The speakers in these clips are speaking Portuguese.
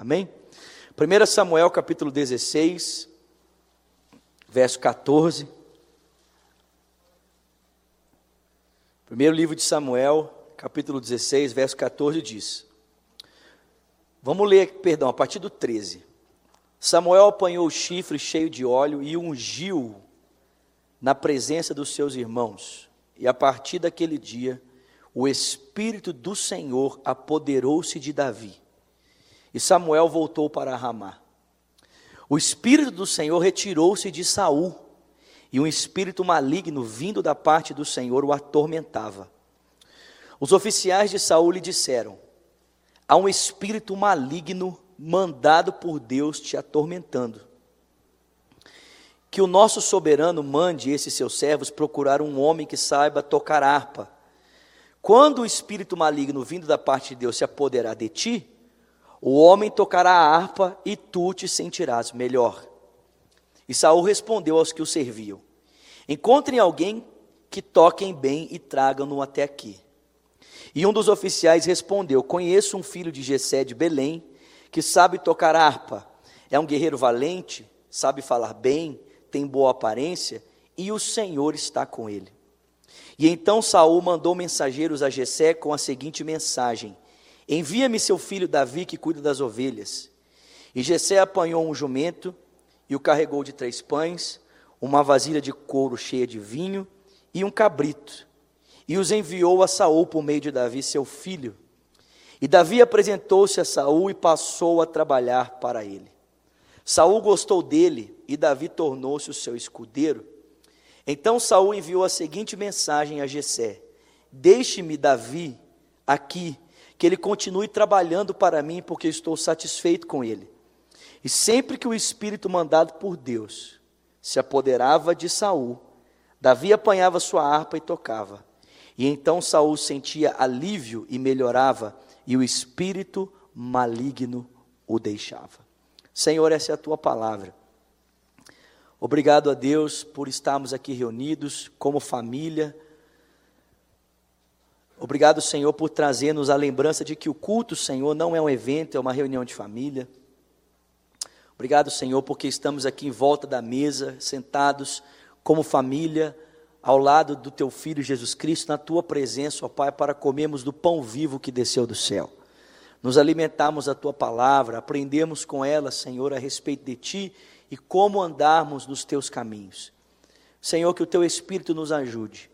Amém? 1 Samuel capítulo 16, verso 14. Primeiro livro de Samuel, capítulo 16, verso 14 diz: Vamos ler, perdão, a partir do 13. Samuel apanhou o chifre cheio de óleo e ungiu na presença dos seus irmãos. E a partir daquele dia, o Espírito do Senhor apoderou-se de Davi. E Samuel voltou para Ramá. O Espírito do Senhor retirou-se de Saul, e um espírito maligno vindo da parte do Senhor o atormentava. Os oficiais de Saul lhe disseram: Há um espírito maligno mandado por Deus te atormentando. Que o nosso soberano mande esses seus servos procurar um homem que saiba tocar harpa. Quando o espírito maligno vindo da parte de Deus se apoderar de ti, o homem tocará a harpa e tu te sentirás melhor. E Saul respondeu aos que o serviam: Encontrem alguém que toquem bem e tragam-no até aqui. E um dos oficiais respondeu: Conheço um filho de Jessé de Belém, que sabe tocar harpa, é um guerreiro valente, sabe falar bem, tem boa aparência, e o Senhor está com ele. E então Saul mandou mensageiros a Jessé com a seguinte mensagem: Envia-me seu filho Davi que cuida das ovelhas. E Jessé apanhou um jumento e o carregou de três pães, uma vasilha de couro cheia de vinho e um cabrito. E os enviou a Saul por meio de Davi, seu filho. E Davi apresentou-se a Saul e passou a trabalhar para ele. Saul gostou dele e Davi tornou-se o seu escudeiro. Então Saul enviou a seguinte mensagem a Jessé: Deixe-me Davi aqui, que ele continue trabalhando para mim, porque estou satisfeito com ele. E sempre que o espírito mandado por Deus se apoderava de Saul, Davi apanhava sua harpa e tocava. E então Saul sentia alívio e melhorava e o espírito maligno o deixava. Senhor, essa é a tua palavra. Obrigado a Deus por estarmos aqui reunidos como família. Obrigado, Senhor, por trazer-nos a lembrança de que o culto, Senhor, não é um evento, é uma reunião de família. Obrigado, Senhor, porque estamos aqui em volta da mesa, sentados como família, ao lado do teu filho Jesus Cristo, na tua presença, ó Pai, para comermos do pão vivo que desceu do céu. Nos alimentarmos a tua palavra, aprendemos com ela, Senhor, a respeito de ti e como andarmos nos teus caminhos. Senhor, que o teu espírito nos ajude.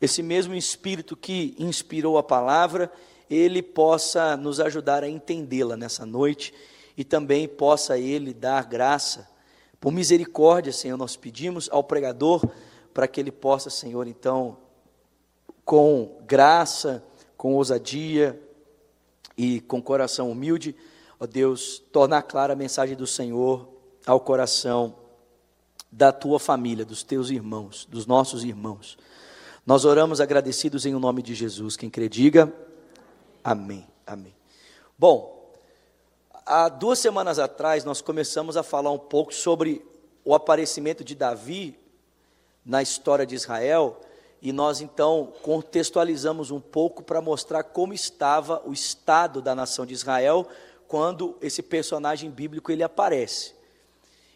Esse mesmo espírito que inspirou a palavra, ele possa nos ajudar a entendê-la nessa noite e também possa ele dar graça. Por misericórdia, Senhor, nós pedimos ao pregador para que ele possa, Senhor, então, com graça, com ousadia e com coração humilde, ó Deus, tornar clara a mensagem do Senhor ao coração da tua família, dos teus irmãos, dos nossos irmãos. Nós oramos agradecidos em o nome de Jesus. Quem crê, diga amém. Amém. Bom, há duas semanas atrás nós começamos a falar um pouco sobre o aparecimento de Davi na história de Israel, e nós então contextualizamos um pouco para mostrar como estava o estado da nação de Israel quando esse personagem bíblico ele aparece.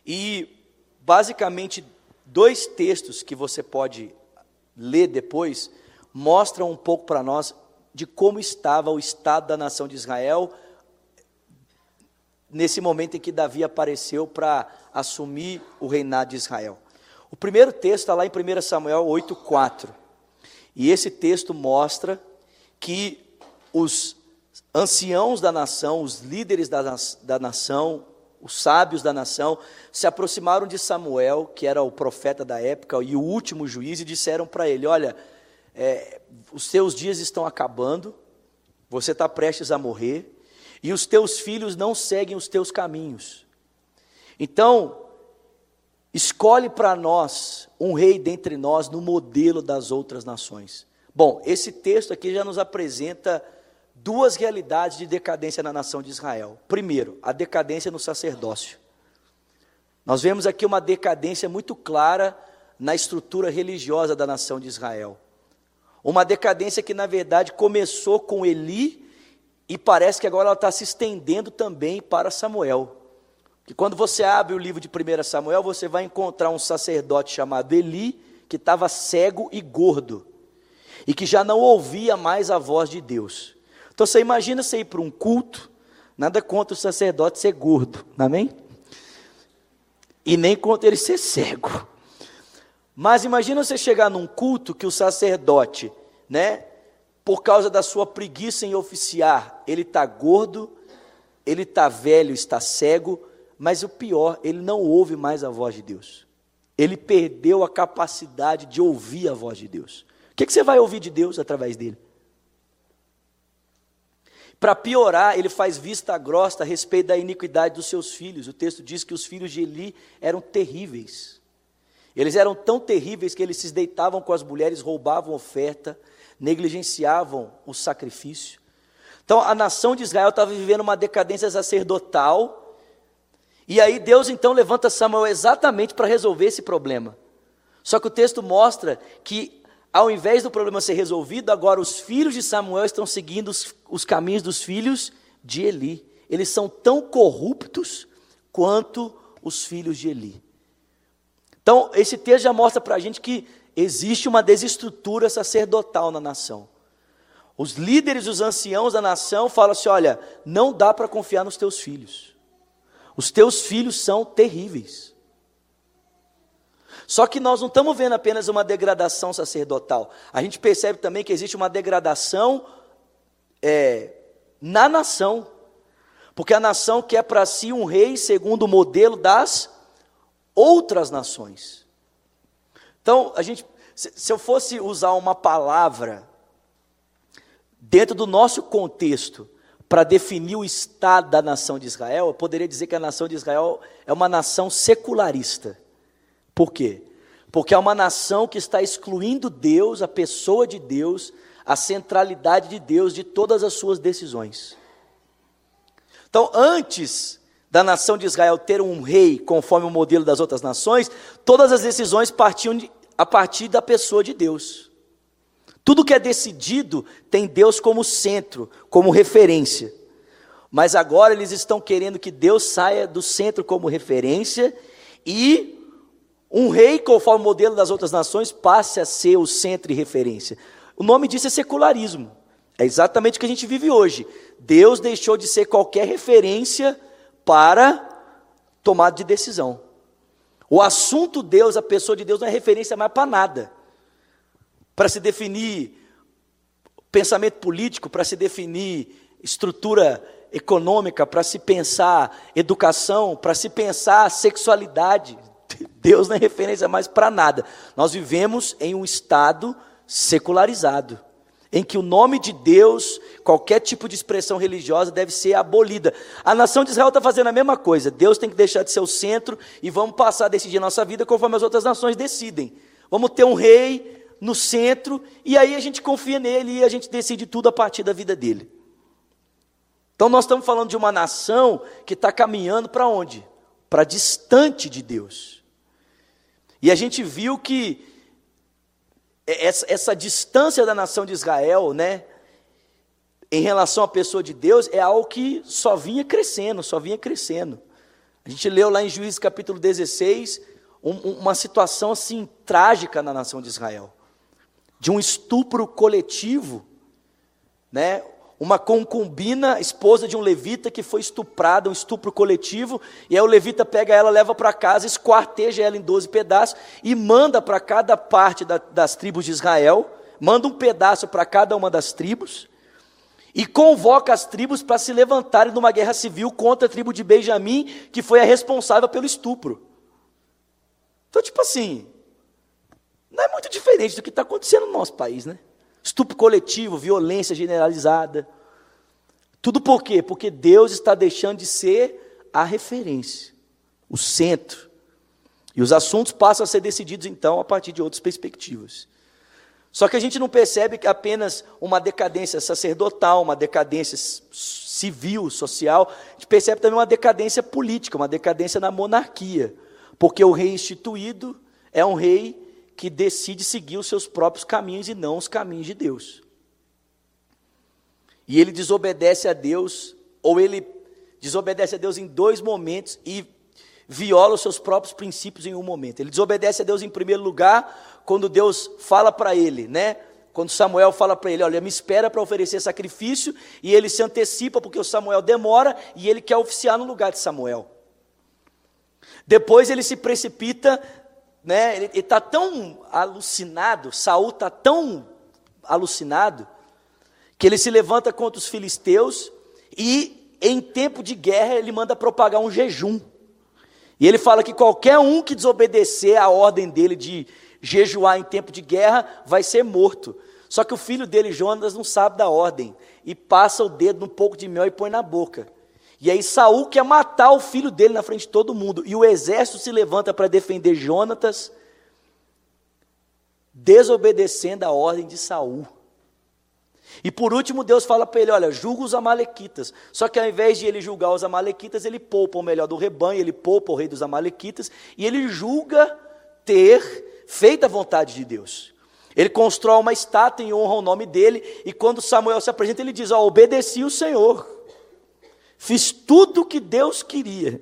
E basicamente dois textos que você pode ler depois mostram um pouco para nós de como estava o estado da nação de Israel nesse momento em que Davi apareceu para assumir o reinado de Israel. O primeiro texto está lá em 1 Samuel 8,4. E esse texto mostra que os anciãos da nação, os líderes da, da nação, os sábios da nação, se aproximaram de Samuel, que era o profeta da época e o último juiz, e disseram para ele: Olha, é, os seus dias estão acabando, você está prestes a morrer, e os teus filhos não seguem os teus caminhos. Então, Escolhe para nós um rei dentre nós no modelo das outras nações. Bom, esse texto aqui já nos apresenta duas realidades de decadência na nação de Israel. Primeiro, a decadência no sacerdócio. Nós vemos aqui uma decadência muito clara na estrutura religiosa da nação de Israel. Uma decadência que, na verdade, começou com Eli e parece que agora ela está se estendendo também para Samuel. Que quando você abre o livro de 1 Samuel, você vai encontrar um sacerdote chamado Eli, que estava cego e gordo, e que já não ouvia mais a voz de Deus. Então você imagina você ir para um culto, nada contra o sacerdote ser gordo, amém? E nem contra ele ser cego. Mas imagina você chegar num culto que o sacerdote, né, por causa da sua preguiça em oficiar, ele está gordo, ele está velho, está cego, mas o pior, ele não ouve mais a voz de Deus. Ele perdeu a capacidade de ouvir a voz de Deus. O que, que você vai ouvir de Deus através dele? Para piorar, ele faz vista grossa a respeito da iniquidade dos seus filhos. O texto diz que os filhos de Eli eram terríveis. Eles eram tão terríveis que eles se deitavam com as mulheres, roubavam oferta, negligenciavam o sacrifício. Então a nação de Israel estava vivendo uma decadência sacerdotal e aí Deus então levanta Samuel exatamente para resolver esse problema. Só que o texto mostra que ao invés do problema ser resolvido, agora os filhos de Samuel estão seguindo os, os caminhos dos filhos de Eli. Eles são tão corruptos quanto os filhos de Eli. Então, esse texto já mostra para a gente que existe uma desestrutura sacerdotal na nação. Os líderes, os anciãos da nação falam assim: olha, não dá para confiar nos teus filhos. Os teus filhos são terríveis. Só que nós não estamos vendo apenas uma degradação sacerdotal. A gente percebe também que existe uma degradação é, na nação. Porque a nação quer para si um rei segundo o modelo das outras nações. Então, a gente, se eu fosse usar uma palavra dentro do nosso contexto, para definir o estado da nação de Israel, eu poderia dizer que a nação de Israel é uma nação secularista. Por quê? Porque é uma nação que está excluindo Deus, a pessoa de Deus, a centralidade de Deus de todas as suas decisões. Então, antes da nação de Israel ter um rei conforme o modelo das outras nações, todas as decisões partiam de, a partir da pessoa de Deus. Tudo que é decidido tem Deus como centro, como referência. Mas agora eles estão querendo que Deus saia do centro como referência e um rei, conforme o modelo das outras nações, passe a ser o centro e referência. O nome disso é secularismo. É exatamente o que a gente vive hoje. Deus deixou de ser qualquer referência para tomada de decisão. O assunto Deus, a pessoa de Deus, não é referência mais para nada para se definir pensamento político, para se definir estrutura econômica, para se pensar educação, para se pensar sexualidade. Deus não é referência mais para nada. Nós vivemos em um estado secularizado, em que o nome de Deus, qualquer tipo de expressão religiosa deve ser abolida. A nação de Israel está fazendo a mesma coisa. Deus tem que deixar de ser o centro e vamos passar a decidir a nossa vida conforme as outras nações decidem. Vamos ter um rei, no centro, e aí a gente confia nele e a gente decide tudo a partir da vida dele. Então nós estamos falando de uma nação que está caminhando para onde? Para distante de Deus. E a gente viu que essa, essa distância da nação de Israel, né, em relação à pessoa de Deus, é algo que só vinha crescendo, só vinha crescendo. A gente leu lá em Juízes capítulo 16, um, uma situação assim trágica na nação de Israel de um estupro coletivo, né? Uma concubina, esposa de um levita que foi estuprada, um estupro coletivo, e aí o levita pega ela, leva para casa, esquarteja ela em 12 pedaços e manda para cada parte da, das tribos de Israel, manda um pedaço para cada uma das tribos, e convoca as tribos para se levantarem numa guerra civil contra a tribo de Benjamim, que foi a responsável pelo estupro. Então, tipo assim, não é muito diferente do que está acontecendo no nosso país, né? Estupro coletivo, violência generalizada. Tudo por quê? Porque Deus está deixando de ser a referência, o centro. E os assuntos passam a ser decididos, então, a partir de outras perspectivas. Só que a gente não percebe que apenas uma decadência sacerdotal, uma decadência civil, social, a gente percebe também uma decadência política, uma decadência na monarquia. Porque o rei instituído é um rei que decide seguir os seus próprios caminhos e não os caminhos de Deus. e ele desobedece a Deus, ou ele desobedece a Deus em dois momentos e viola os seus próprios princípios em um momento. Ele desobedece a Deus em primeiro lugar, quando Deus fala para ele, né? Quando Samuel fala para ele, olha, me espera para oferecer sacrifício, e ele se antecipa porque o Samuel demora e ele quer oficiar no lugar de Samuel. Depois ele se precipita, né? Ele está tão alucinado, Saul está tão alucinado que ele se levanta contra os filisteus e em tempo de guerra ele manda propagar um jejum. E ele fala que qualquer um que desobedecer a ordem dele de jejuar em tempo de guerra vai ser morto. Só que o filho dele, Jonas, não sabe da ordem e passa o dedo num pouco de mel e põe na boca. E aí Saul quer matar o filho dele na frente de todo mundo. E o exército se levanta para defender Jonatas, desobedecendo a ordem de Saul. E por último, Deus fala para ele: olha, julga os Amalequitas. Só que ao invés de ele julgar os Amalequitas, ele poupa o melhor do rebanho, ele poupa o rei dos Amalequitas, e ele julga ter feito a vontade de Deus. Ele constrói uma estátua em honra ao nome dele, e quando Samuel se apresenta, ele diz: ó, obedeci o Senhor, fiz tudo o que Deus queria.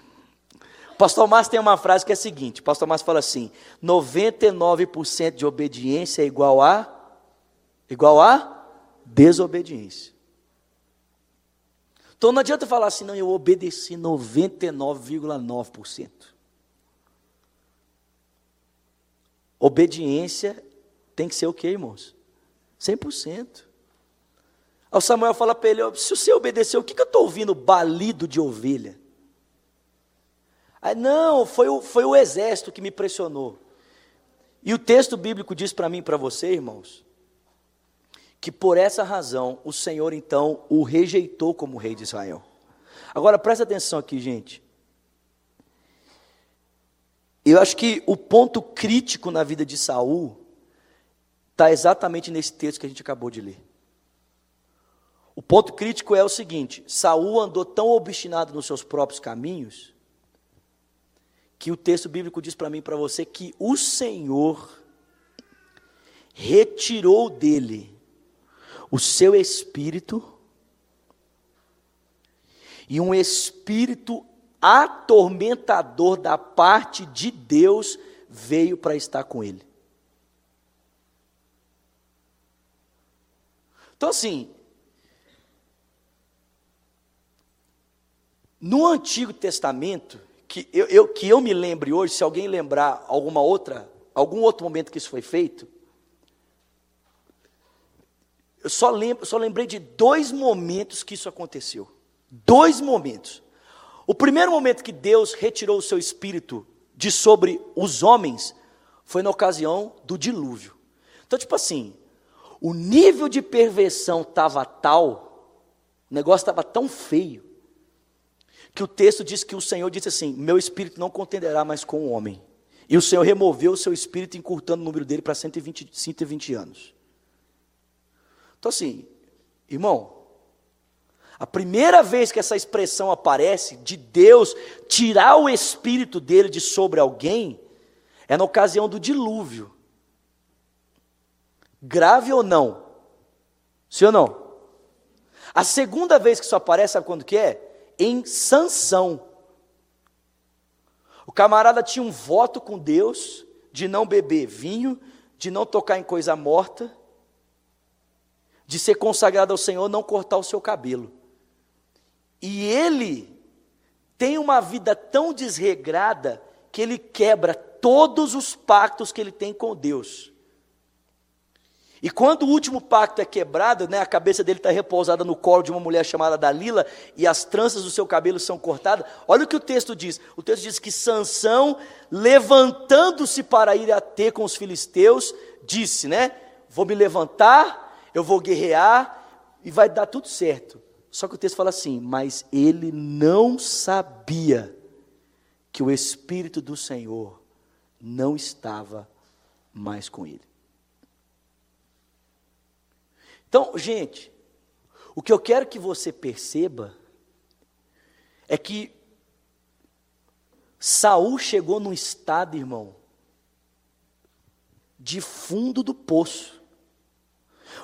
Pastor Márcio tem uma frase que é a seguinte: Pastor Márcio fala assim: 99% de obediência é igual a igual a desobediência. Então não adianta falar assim, não, eu obedeci 99,9%. Obediência tem que ser o quê, irmãos? 100%. Aí Samuel fala para ele: se você obedeceu, o que, que eu estou ouvindo balido de ovelha? Aí, não, foi o, foi o exército que me pressionou. E o texto bíblico diz para mim e para você, irmãos, que por essa razão o Senhor então o rejeitou como rei de Israel. Agora presta atenção aqui, gente. Eu acho que o ponto crítico na vida de Saul está exatamente nesse texto que a gente acabou de ler. O ponto crítico é o seguinte: Saul andou tão obstinado nos seus próprios caminhos que o texto bíblico diz para mim e para você que o Senhor retirou dele o seu espírito e um espírito atormentador da parte de Deus veio para estar com ele. Então, assim, no Antigo Testamento, que eu, eu, que eu me lembre hoje, se alguém lembrar alguma outra, algum outro momento que isso foi feito, eu só, lembro, só lembrei de dois momentos que isso aconteceu. Dois momentos. O primeiro momento que Deus retirou o seu espírito de sobre os homens foi na ocasião do dilúvio. Então, tipo assim, o nível de perversão estava tal, o negócio estava tão feio, que o texto diz que o Senhor disse assim: Meu espírito não contenderá mais com o homem. E o Senhor removeu o seu espírito, encurtando o número dele para 120, 120 anos. Então, assim, irmão, a primeira vez que essa expressão aparece, de Deus tirar o espírito dele de sobre alguém, é na ocasião do dilúvio. Grave ou não? Sim ou não? A segunda vez que isso aparece, sabe quando que é? Em Sansão. O camarada tinha um voto com Deus de não beber vinho, de não tocar em coisa morta, de ser consagrado ao Senhor, não cortar o seu cabelo. E ele tem uma vida tão desregrada que ele quebra todos os pactos que ele tem com Deus. E quando o último pacto é quebrado, né, a cabeça dele está repousada no colo de uma mulher chamada Dalila e as tranças do seu cabelo são cortadas. Olha o que o texto diz. O texto diz que Sansão, levantando-se para ir a ter com os filisteus, disse, né, vou me levantar eu vou guerrear e vai dar tudo certo. Só que o texto fala assim: mas ele não sabia que o Espírito do Senhor não estava mais com ele. Então, gente, o que eu quero que você perceba é que Saul chegou num estado, irmão, de fundo do poço.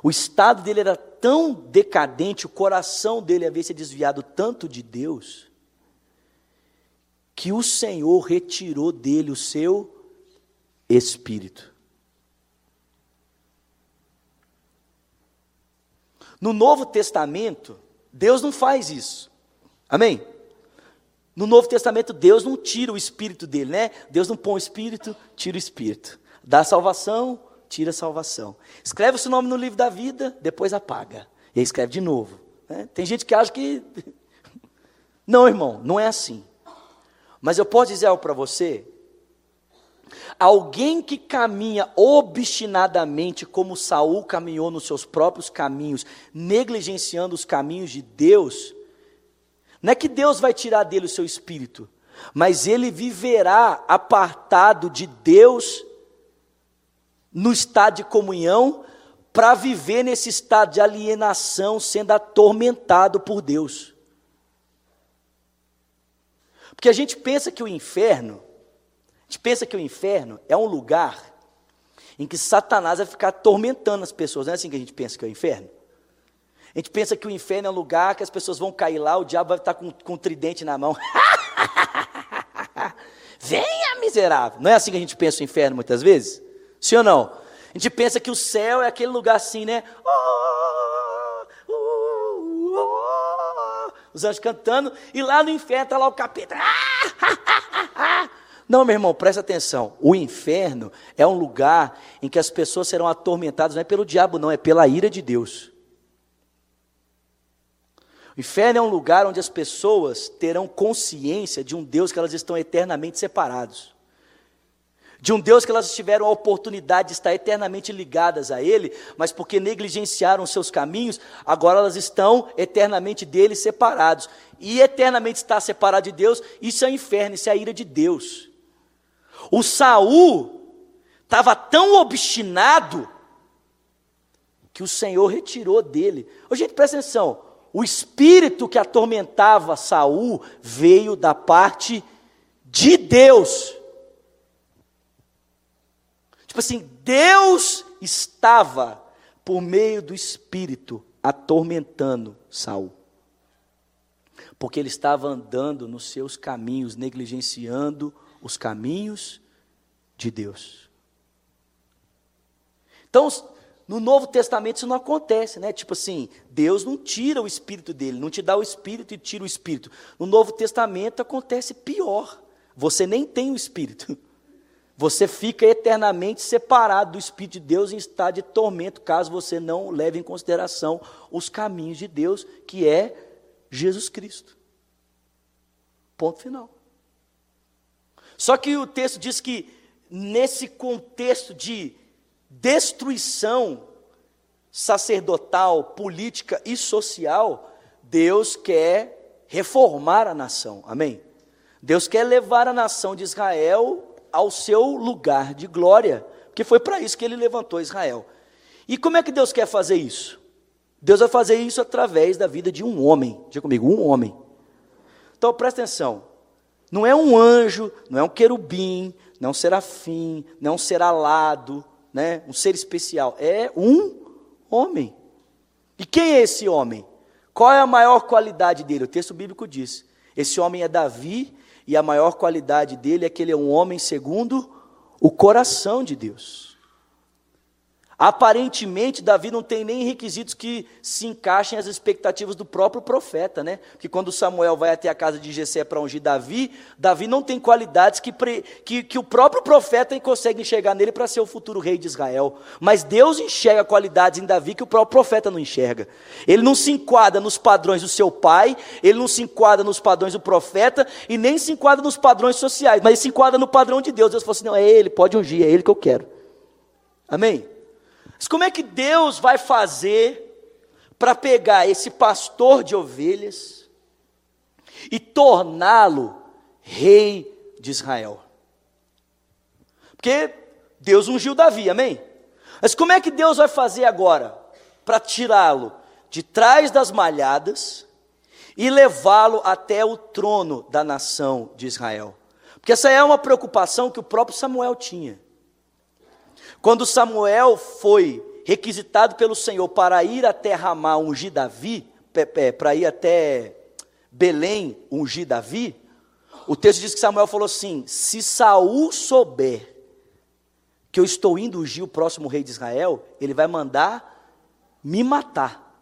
O estado dele era tão decadente, o coração dele havia se desviado tanto de Deus, que o Senhor retirou dele o seu espírito. No Novo Testamento, Deus não faz isso. Amém? No Novo Testamento, Deus não tira o espírito dele, né? Deus não põe o espírito, tira o espírito. Dá salvação, tira a salvação. Escreve o seu nome no livro da vida, depois apaga. E aí escreve de novo. Né? Tem gente que acha que. Não, irmão, não é assim. Mas eu posso dizer algo para você? Alguém que caminha obstinadamente como Saul caminhou nos seus próprios caminhos, negligenciando os caminhos de Deus, não é que Deus vai tirar dele o seu espírito, mas ele viverá apartado de Deus no estado de comunhão para viver nesse estado de alienação, sendo atormentado por Deus. Porque a gente pensa que o inferno, a gente pensa que o inferno é um lugar em que Satanás vai ficar atormentando as pessoas. Não é assim que a gente pensa que é o inferno? A gente pensa que o inferno é um lugar que as pessoas vão cair lá, o diabo vai estar com, com um tridente na mão. Venha, miserável. Não é assim que a gente pensa o inferno muitas vezes? Sim ou não? A gente pensa que o céu é aquele lugar assim, né? Oh, oh, oh, os anjos cantando, e lá no inferno está lá o capeta. Não, meu irmão, presta atenção. O inferno é um lugar em que as pessoas serão atormentadas, não é pelo diabo, não, é pela ira de Deus. O inferno é um lugar onde as pessoas terão consciência de um Deus que elas estão eternamente separados. De um Deus que elas tiveram a oportunidade de estar eternamente ligadas a Ele, mas porque negligenciaram seus caminhos, agora elas estão eternamente dele separados. E eternamente estar separado de Deus, isso é o inferno, isso é a ira de Deus. O Saul estava tão obstinado que o Senhor retirou dele. Ô, gente, presta atenção. O espírito que atormentava Saul veio da parte de Deus. Tipo assim, Deus estava por meio do espírito atormentando Saul. Porque ele estava andando nos seus caminhos, negligenciando os caminhos de Deus. Então, no Novo Testamento isso não acontece, né? Tipo assim, Deus não tira o espírito dele, não te dá o espírito e tira o espírito. No Novo Testamento acontece pior. Você nem tem o espírito. Você fica eternamente separado do espírito de Deus em estado de tormento, caso você não leve em consideração os caminhos de Deus, que é Jesus Cristo. Ponto final. Só que o texto diz que nesse contexto de destruição sacerdotal, política e social, Deus quer reformar a nação. Amém? Deus quer levar a nação de Israel ao seu lugar de glória, porque foi para isso que ele levantou Israel. E como é que Deus quer fazer isso? Deus vai fazer isso através da vida de um homem. Diga comigo, um homem. Então presta atenção. Não é um anjo, não é um querubim, não é um serafim, não é um ser alado, né, um ser especial, é um homem. E quem é esse homem? Qual é a maior qualidade dele? O texto bíblico diz: esse homem é Davi, e a maior qualidade dele é que ele é um homem segundo o coração de Deus. Aparentemente, Davi não tem nem requisitos que se encaixem às expectativas do próprio profeta, né? Porque quando Samuel vai até a casa de Jessé para ungir Davi, Davi não tem qualidades que, que, que o próprio profeta consegue enxergar nele para ser o futuro rei de Israel. Mas Deus enxerga qualidades em Davi que o próprio profeta não enxerga. Ele não se enquadra nos padrões do seu pai, ele não se enquadra nos padrões do profeta e nem se enquadra nos padrões sociais, mas ele se enquadra no padrão de Deus. Deus falou assim: não, é ele, pode ungir, é ele que eu quero. Amém? Mas como é que Deus vai fazer para pegar esse pastor de ovelhas e torná-lo rei de Israel? Porque Deus ungiu Davi, amém? Mas como é que Deus vai fazer agora para tirá-lo de trás das malhadas e levá-lo até o trono da nação de Israel? Porque essa é uma preocupação que o próprio Samuel tinha. Quando Samuel foi requisitado pelo Senhor para ir até Ramá ungir Davi, para ir até Belém ungir Davi, o texto diz que Samuel falou assim: se Saul souber que eu estou indo ungir o próximo rei de Israel, ele vai mandar me matar.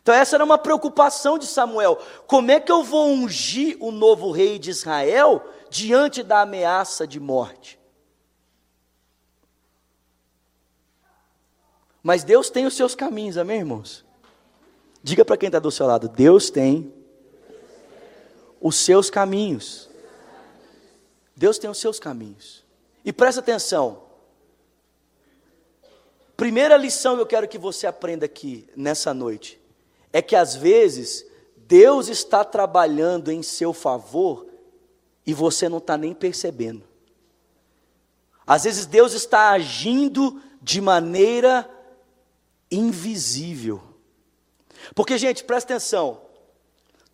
Então, essa era uma preocupação de Samuel: como é que eu vou ungir o novo rei de Israel diante da ameaça de morte? Mas Deus tem os seus caminhos, amém, irmãos? Diga para quem está do seu lado: Deus tem os seus caminhos. Deus tem os seus caminhos. E presta atenção. Primeira lição que eu quero que você aprenda aqui nessa noite é que às vezes Deus está trabalhando em seu favor e você não está nem percebendo. Às vezes Deus está agindo de maneira invisível. Porque, gente, presta atenção.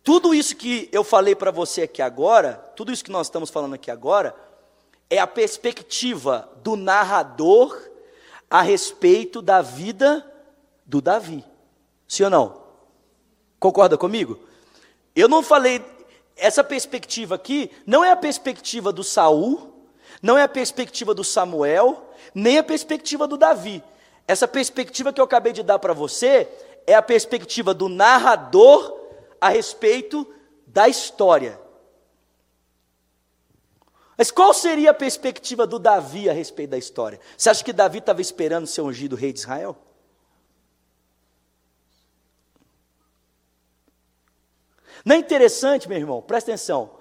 Tudo isso que eu falei para você aqui agora, tudo isso que nós estamos falando aqui agora, é a perspectiva do narrador a respeito da vida do Davi. Sim ou não? Concorda comigo? Eu não falei essa perspectiva aqui não é a perspectiva do Saul, não é a perspectiva do Samuel, nem a perspectiva do Davi. Essa perspectiva que eu acabei de dar para você é a perspectiva do narrador a respeito da história. Mas qual seria a perspectiva do Davi a respeito da história? Você acha que Davi estava esperando ser ungido rei de Israel? Não é interessante, meu irmão? Presta atenção.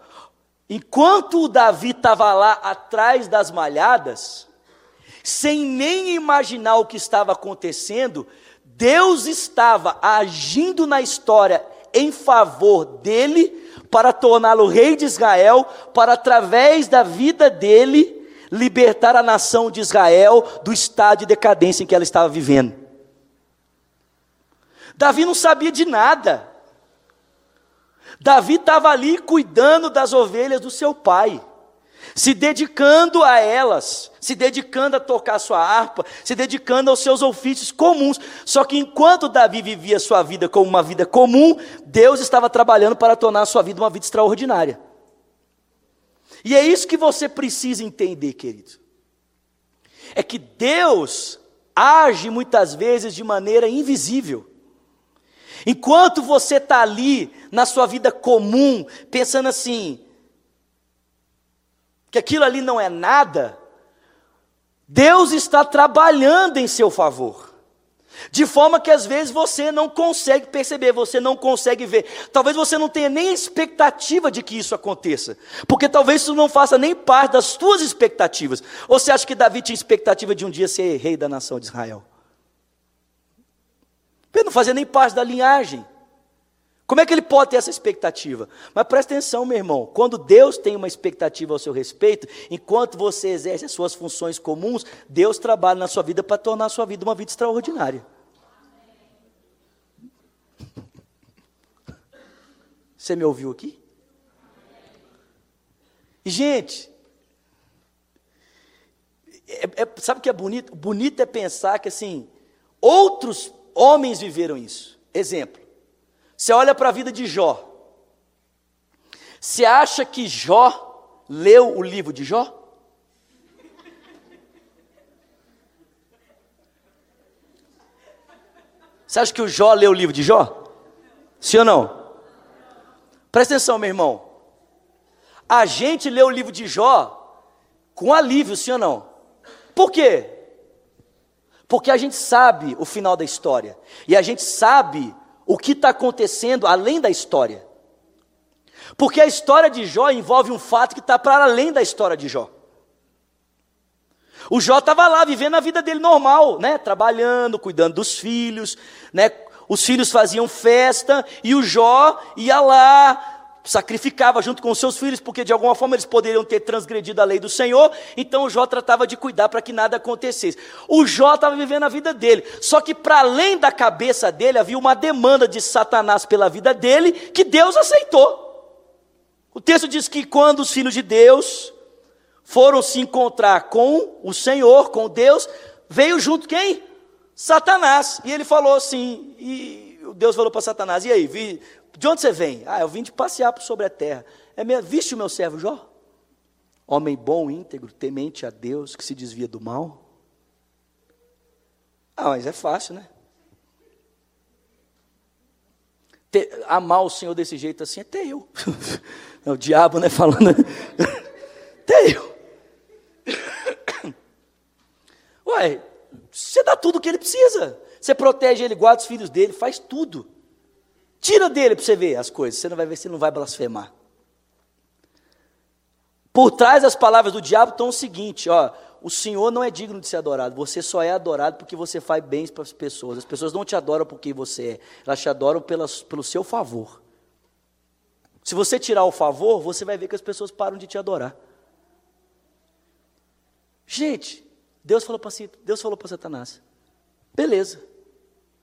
Enquanto o Davi estava lá atrás das malhadas, sem nem imaginar o que estava acontecendo, Deus estava agindo na história em favor dele, para torná-lo rei de Israel, para através da vida dele, libertar a nação de Israel do estado de decadência em que ela estava vivendo. Davi não sabia de nada. Davi estava ali cuidando das ovelhas do seu pai se dedicando a elas, se dedicando a tocar sua harpa, se dedicando aos seus ofícios comuns. Só que enquanto Davi vivia sua vida como uma vida comum, Deus estava trabalhando para tornar a sua vida uma vida extraordinária. E é isso que você precisa entender, querido. É que Deus age muitas vezes de maneira invisível. Enquanto você está ali na sua vida comum, pensando assim, que aquilo ali não é nada, Deus está trabalhando em seu favor. De forma que às vezes você não consegue perceber, você não consegue ver. Talvez você não tenha nem expectativa de que isso aconteça, porque talvez isso não faça nem parte das suas expectativas. Ou você acha que Davi tinha expectativa de um dia ser rei da nação de Israel? Ele não fazia nem parte da linhagem. Como é que ele pode ter essa expectativa? Mas presta atenção, meu irmão, quando Deus tem uma expectativa ao seu respeito, enquanto você exerce as suas funções comuns, Deus trabalha na sua vida para tornar a sua vida uma vida extraordinária. Você me ouviu aqui? E, gente, é, é, sabe o que é bonito? Bonito é pensar que assim, outros homens viveram isso. Exemplo. Você olha para a vida de Jó. Você acha que Jó leu o livro de Jó? Você acha que o Jó leu o livro de Jó? Sim ou não? Presta atenção, meu irmão. A gente lê o livro de Jó com alívio, sim ou não? Por quê? Porque a gente sabe o final da história. E a gente sabe o que está acontecendo além da história. Porque a história de Jó envolve um fato que está para além da história de Jó. O Jó estava lá vivendo a vida dele normal, né? Trabalhando, cuidando dos filhos, né? Os filhos faziam festa e o Jó ia lá sacrificava junto com os seus filhos, porque de alguma forma eles poderiam ter transgredido a lei do Senhor, então o Jó tratava de cuidar para que nada acontecesse. O Jó estava vivendo a vida dele, só que para além da cabeça dele havia uma demanda de Satanás pela vida dele, que Deus aceitou. O texto diz que quando os filhos de Deus foram se encontrar com o Senhor, com Deus, veio junto quem? Satanás. E ele falou assim, e Deus falou para Satanás, e aí, vi, de onde você vem? Ah, eu vim de passear sobre a terra. É minha, viste o meu servo Jó? Homem bom, íntegro, temente a Deus, que se desvia do mal. Ah, mas é fácil, né? Ter, amar o Senhor desse jeito assim, até eu. É o diabo, né, falando. até eu. Ué, você dá tudo o que ele precisa. Você protege ele, guarda os filhos dele, faz tudo. Tira dele para você ver as coisas. Você não vai ver se não vai blasfemar. Por trás das palavras do diabo estão o seguinte, ó, o Senhor não é digno de ser adorado, você só é adorado porque você faz bens para as pessoas. As pessoas não te adoram por quem você é, elas te adoram pelas, pelo seu favor. Se você tirar o favor, você vai ver que as pessoas param de te adorar. Gente, Deus falou para Deus falou para Satanás: beleza,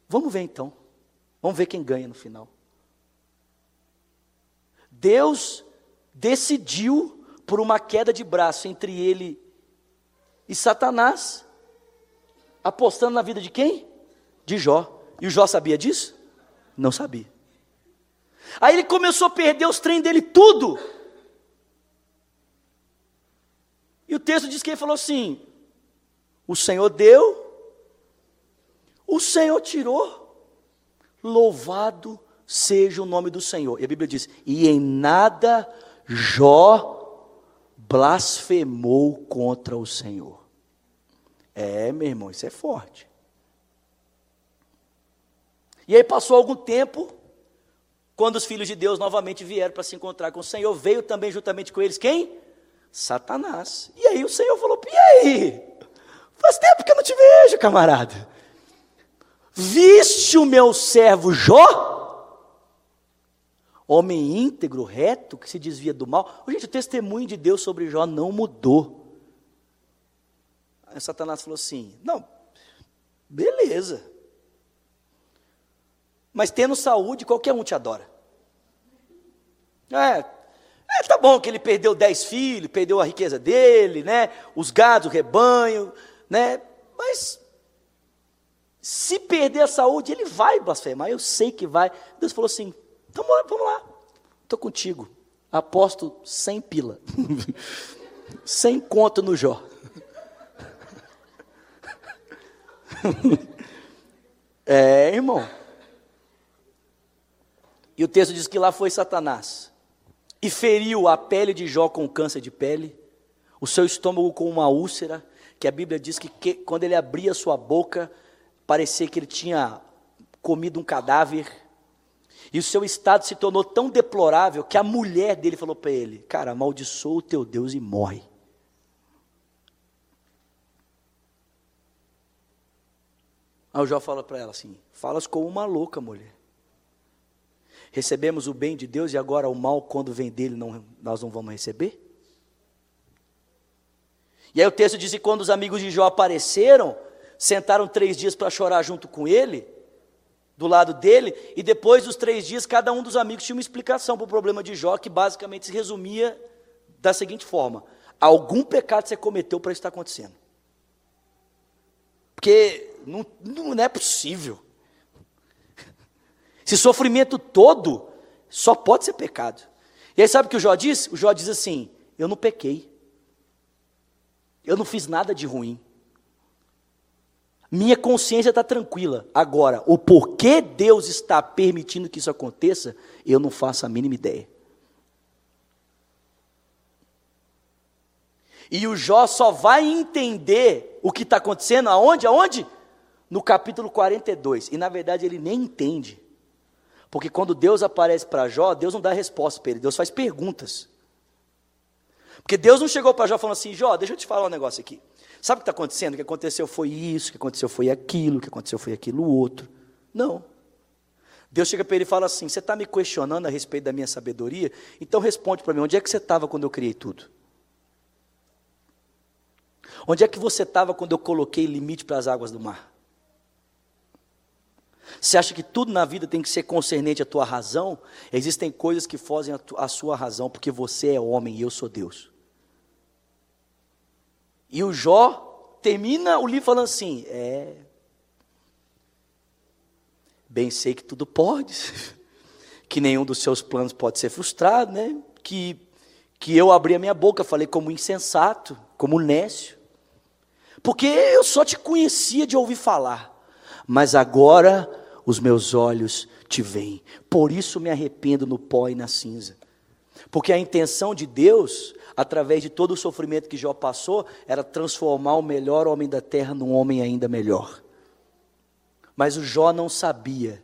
vamos ver então, vamos ver quem ganha no final. Deus decidiu por uma queda de braço entre ele e Satanás, apostando na vida de quem? De Jó. E o Jó sabia disso? Não sabia. Aí ele começou a perder os trem dele tudo. E o texto diz que ele falou assim: O Senhor deu, o Senhor tirou, louvado seja o nome do Senhor. E a Bíblia diz: E em nada Jó blasfemou contra o Senhor. É, meu irmão, isso é forte. E aí passou algum tempo, quando os filhos de Deus novamente vieram para se encontrar com o Senhor, veio também juntamente com eles quem? Satanás. E aí o Senhor falou: E aí? Faz tempo que eu não te vejo, camarada. Viste o meu servo Jó? homem íntegro, reto, que se desvia do mal. Gente, o testemunho de Deus sobre Jó não mudou. Aí Satanás falou assim: não, beleza. Mas tendo saúde, qualquer um te adora. É, é, tá bom que ele perdeu dez filhos, perdeu a riqueza dele, né? Os gados, o rebanho, né? Mas se perder a saúde, ele vai blasfemar. Eu sei que vai. Deus falou assim: então vamos lá, estou contigo. Aposto sem pila. sem conto no Jó. é, irmão. E o texto diz que lá foi Satanás. E feriu a pele de Jó com câncer de pele, o seu estômago com uma úlcera, que a Bíblia diz que, que quando ele abria sua boca, parecia que ele tinha comido um cadáver. E o seu estado se tornou tão deplorável que a mulher dele falou para ele: Cara, amaldiçoa o teu Deus e morre. Aí o Jó fala para ela assim: Falas como uma louca, mulher. Recebemos o bem de Deus e agora o mal, quando vem dele, não, nós não vamos receber? E aí o texto diz que quando os amigos de Jó apareceram, sentaram três dias para chorar junto com ele do lado dele, e depois dos três dias, cada um dos amigos tinha uma explicação para o problema de Jó, que basicamente se resumia da seguinte forma: algum pecado você cometeu para isso estar acontecendo. Porque não, não é possível. Esse sofrimento todo só pode ser pecado. E aí sabe o que o Jó diz? O Jó diz assim: Eu não pequei. Eu não fiz nada de ruim. Minha consciência está tranquila. Agora, o porquê Deus está permitindo que isso aconteça, eu não faço a mínima ideia. E o Jó só vai entender o que está acontecendo, aonde? Aonde? No capítulo 42. E na verdade ele nem entende. Porque quando Deus aparece para Jó, Deus não dá resposta para ele, Deus faz perguntas. Porque Deus não chegou para Jó falando assim: Jó, deixa eu te falar um negócio aqui. Sabe o que está acontecendo? O que aconteceu foi isso, o que aconteceu foi aquilo, o que aconteceu foi aquilo outro. Não. Deus chega para ele e fala assim: Você está me questionando a respeito da minha sabedoria? Então responde para mim: onde é que você estava quando eu criei tudo? Onde é que você estava quando eu coloquei limite para as águas do mar? Você acha que tudo na vida tem que ser concernente à tua razão? Existem coisas que fogem à sua razão, porque você é homem e eu sou Deus. E o Jó termina o livro falando assim: é. Bem sei que tudo pode, que nenhum dos seus planos pode ser frustrado, né? Que, que eu abri a minha boca, falei como insensato, como nécio. Porque eu só te conhecia de ouvir falar, mas agora os meus olhos te veem. Por isso me arrependo no pó e na cinza. Porque a intenção de Deus, através de todo o sofrimento que Jó passou, era transformar o melhor homem da terra num homem ainda melhor. Mas o Jó não sabia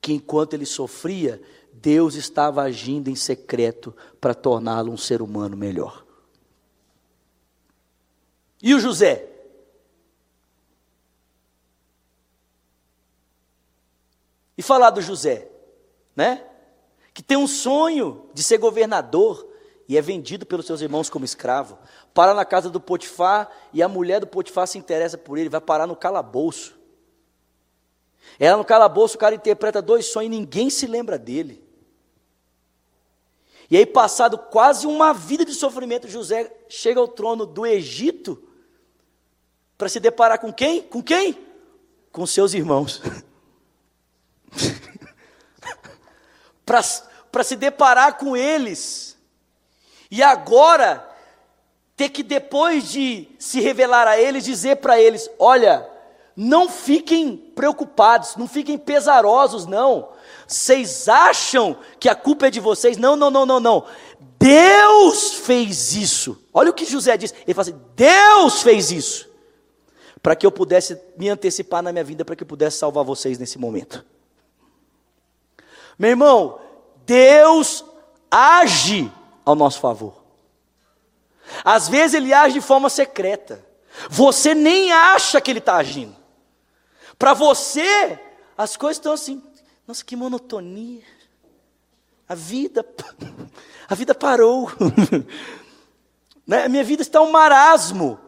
que enquanto ele sofria, Deus estava agindo em secreto para torná-lo um ser humano melhor. E o José? E falar do José, né? Que tem um sonho de ser governador e é vendido pelos seus irmãos como escravo. Para na casa do Potifar e a mulher do Potifar se interessa por ele, vai parar no calabouço. Ela no calabouço, o cara interpreta dois sonhos e ninguém se lembra dele. E aí, passado quase uma vida de sofrimento, José chega ao trono do Egito para se deparar com quem? Com quem? Com seus irmãos. para se deparar com eles. E agora, ter que, depois de se revelar a eles, dizer para eles: olha, não fiquem preocupados, não fiquem pesarosos, não. Vocês acham que a culpa é de vocês? Não, não, não, não, não. Deus fez isso. Olha o que José diz. Ele fala assim: Deus fez isso. Para que eu pudesse me antecipar na minha vida, para que eu pudesse salvar vocês nesse momento. Meu irmão, Deus age ao nosso favor. Às vezes ele age de forma secreta. Você nem acha que ele está agindo. Para você, as coisas estão assim. Nossa, que monotonia. A vida, a vida parou. né? A minha vida está um marasmo.